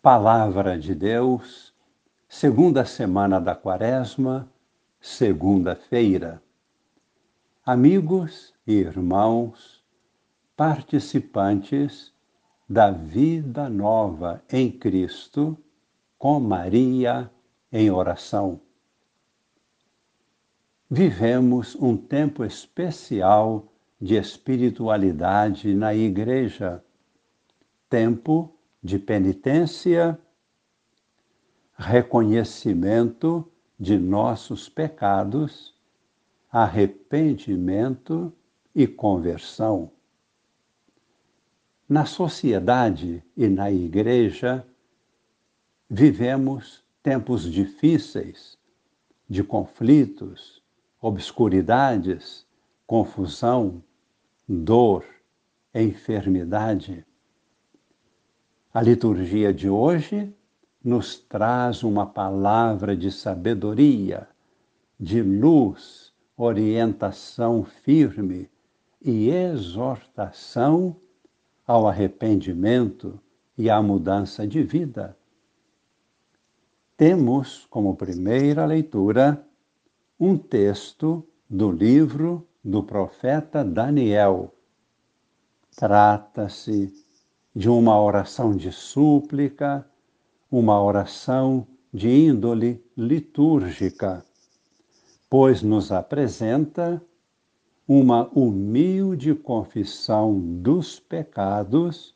Palavra de Deus, segunda semana da Quaresma, segunda-feira. Amigos e irmãos, participantes da vida nova em Cristo, com Maria em oração. Vivemos um tempo especial de espiritualidade na Igreja, tempo de penitência, reconhecimento de nossos pecados, arrependimento e conversão. Na sociedade e na igreja, vivemos tempos difíceis, de conflitos, obscuridades, confusão, dor, enfermidade. A liturgia de hoje nos traz uma palavra de sabedoria, de luz, orientação firme e exortação ao arrependimento e à mudança de vida. Temos como primeira leitura um texto do livro do profeta Daniel. Trata-se de uma oração de súplica, uma oração de índole litúrgica, pois nos apresenta uma humilde confissão dos pecados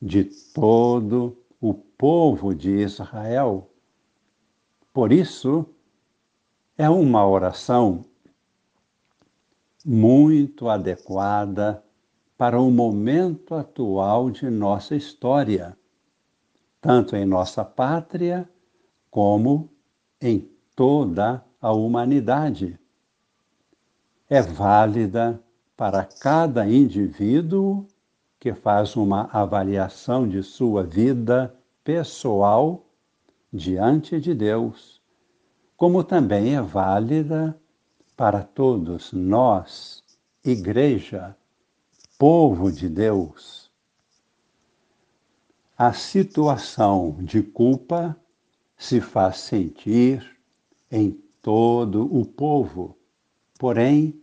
de todo o povo de Israel. Por isso, é uma oração muito adequada para o momento atual de nossa história, tanto em nossa pátria como em toda a humanidade. É válida para cada indivíduo que faz uma avaliação de sua vida pessoal diante de Deus, como também é válida para todos nós, Igreja, povo de Deus, a situação de culpa se faz sentir em todo o povo. Porém,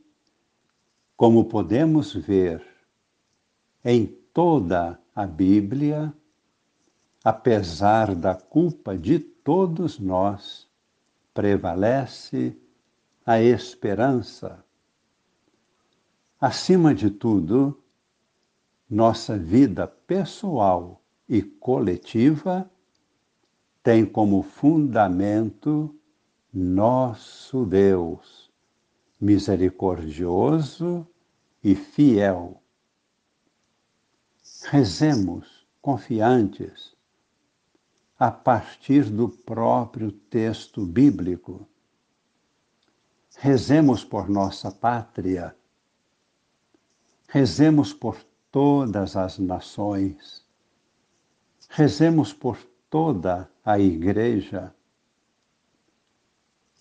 como podemos ver em toda a Bíblia, apesar da culpa de todos nós, prevalece a esperança. Acima de tudo, nossa vida pessoal e coletiva tem como fundamento nosso Deus, misericordioso e fiel. Rezemos confiantes a partir do próprio texto bíblico. Rezemos por nossa pátria. Rezemos por todas as nações. Rezemos por toda a Igreja.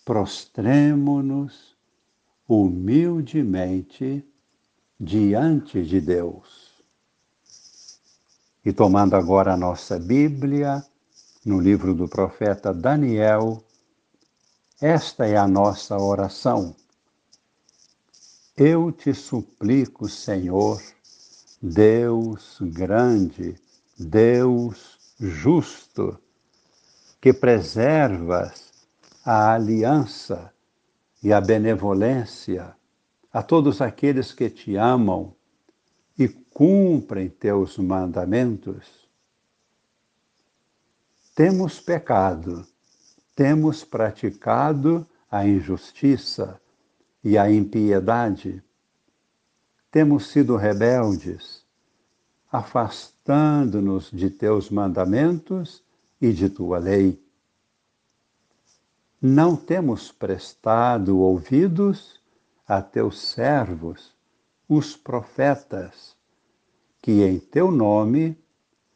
Prostremo-nos humildemente diante de Deus. E tomando agora a nossa Bíblia, no livro do profeta Daniel, esta é a nossa oração. Eu te suplico, Senhor, Deus grande, Deus justo, que preservas a aliança e a benevolência a todos aqueles que te amam e cumprem teus mandamentos. Temos pecado, temos praticado a injustiça e a impiedade temos sido rebeldes, afastando-nos de teus mandamentos e de tua lei. Não temos prestado ouvidos a teus servos, os profetas, que em teu nome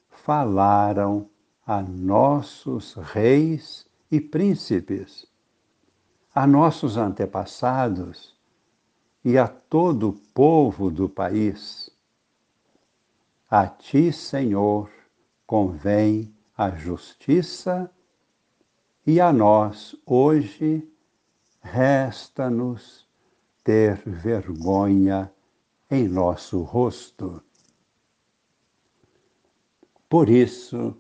falaram a nossos reis e príncipes, a nossos antepassados e a todo o povo do país. A ti, Senhor, convém a justiça, e a nós, hoje, resta-nos ter vergonha em nosso rosto. Por isso,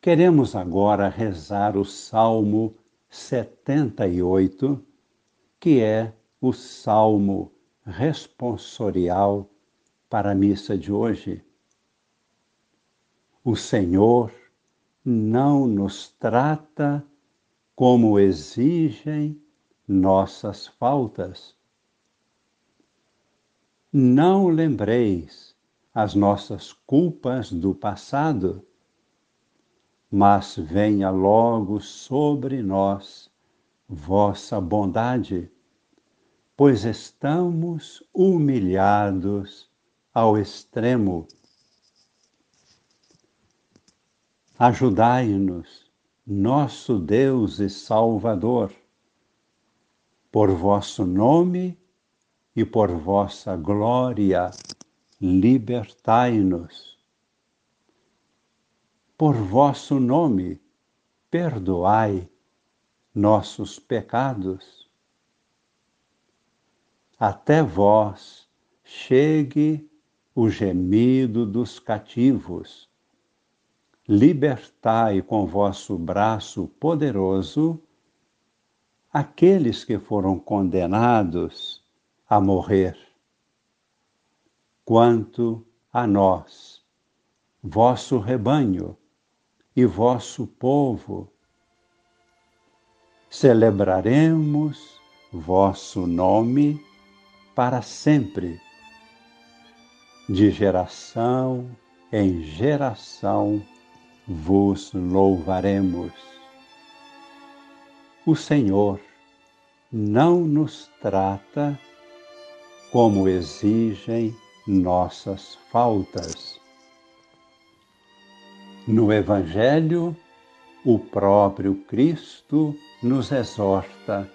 queremos agora rezar o Salmo 78, que é o salmo responsorial para a missa de hoje. O Senhor não nos trata como exigem nossas faltas. Não lembreis as nossas culpas do passado, mas venha logo sobre nós vossa bondade, pois estamos humilhados ao extremo. Ajudai-nos, nosso Deus e Salvador, por vosso nome e por vossa glória, libertai-nos. Por vosso nome, perdoai nossos pecados. Até vós chegue o gemido dos cativos. Libertai com vosso braço poderoso aqueles que foram condenados a morrer. Quanto a nós, vosso rebanho e vosso povo, celebraremos vosso nome para sempre de geração em geração vos louvaremos. O Senhor não nos trata como exigem nossas faltas. No Evangelho, o próprio Cristo nos exorta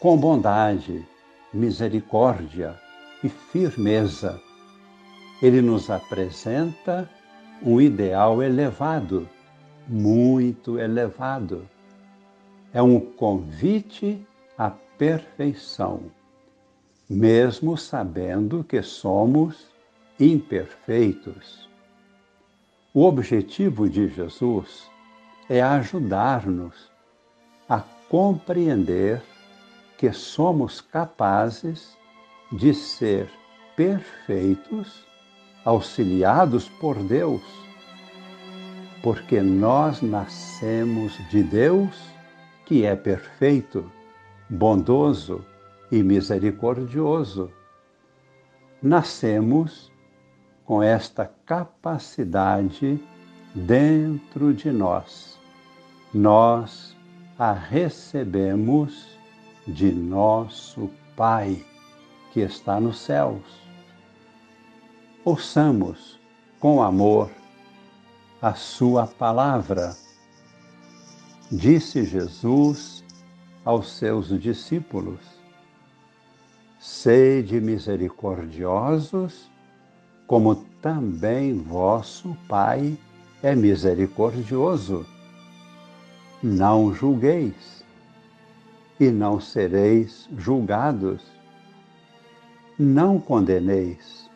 com bondade, misericórdia e firmeza ele nos apresenta um ideal elevado, muito elevado. É um convite à perfeição, mesmo sabendo que somos imperfeitos. O objetivo de Jesus é ajudar-nos a compreender que somos capazes de ser perfeitos auxiliados por Deus, porque nós nascemos de Deus, que é perfeito, bondoso e misericordioso. Nascemos com esta capacidade dentro de nós. Nós a recebemos de nosso Pai que está nos céus ouçamos com amor a Sua palavra. Disse Jesus aos seus discípulos: Sede misericordiosos, como também vosso Pai é misericordioso. Não julgueis, e não sereis julgados. Não condeneis,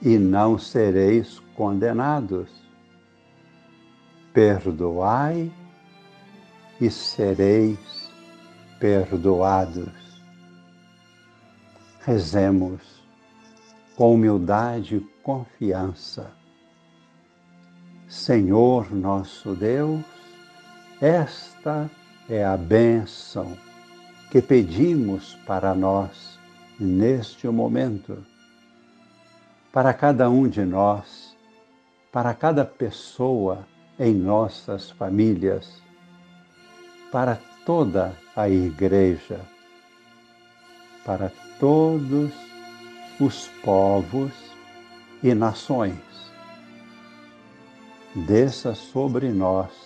e não sereis condenados. Perdoai e sereis perdoados. Rezemos com humildade e confiança. Senhor nosso Deus, esta a bênção que pedimos para nós neste momento para cada um de nós, para cada pessoa em nossas famílias, para toda a Igreja, para todos os povos e nações. Desça sobre nós